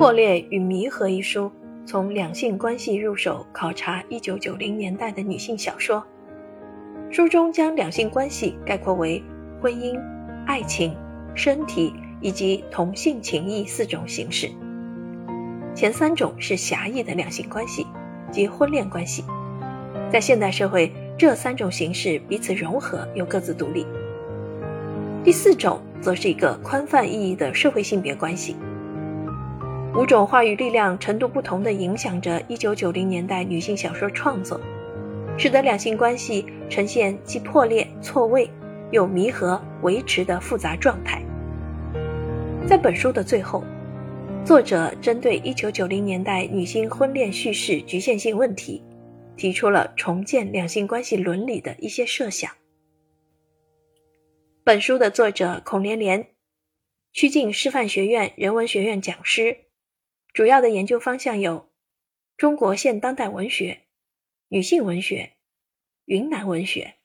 破裂与弥合》一书从两性关系入手考察1990年代的女性小说，书中将两性关系概括为婚姻、爱情、身体以及同性情谊四种形式。前三种是狭义的两性关系，即婚恋关系。在现代社会，这三种形式彼此融合又各自独立。第四种则是一个宽泛意义的社会性别关系。五种话语力量程度不同地影响着1990年代女性小说创作，使得两性关系呈现既破裂、错位又弥合、维持的复杂状态。在本书的最后，作者针对1990年代女性婚恋叙事局限性问题，提出了重建两性关系伦理的一些设想。本书的作者孔连莲，曲靖师范学院人文学院讲师，主要的研究方向有中国现当代文学、女性文学、云南文学。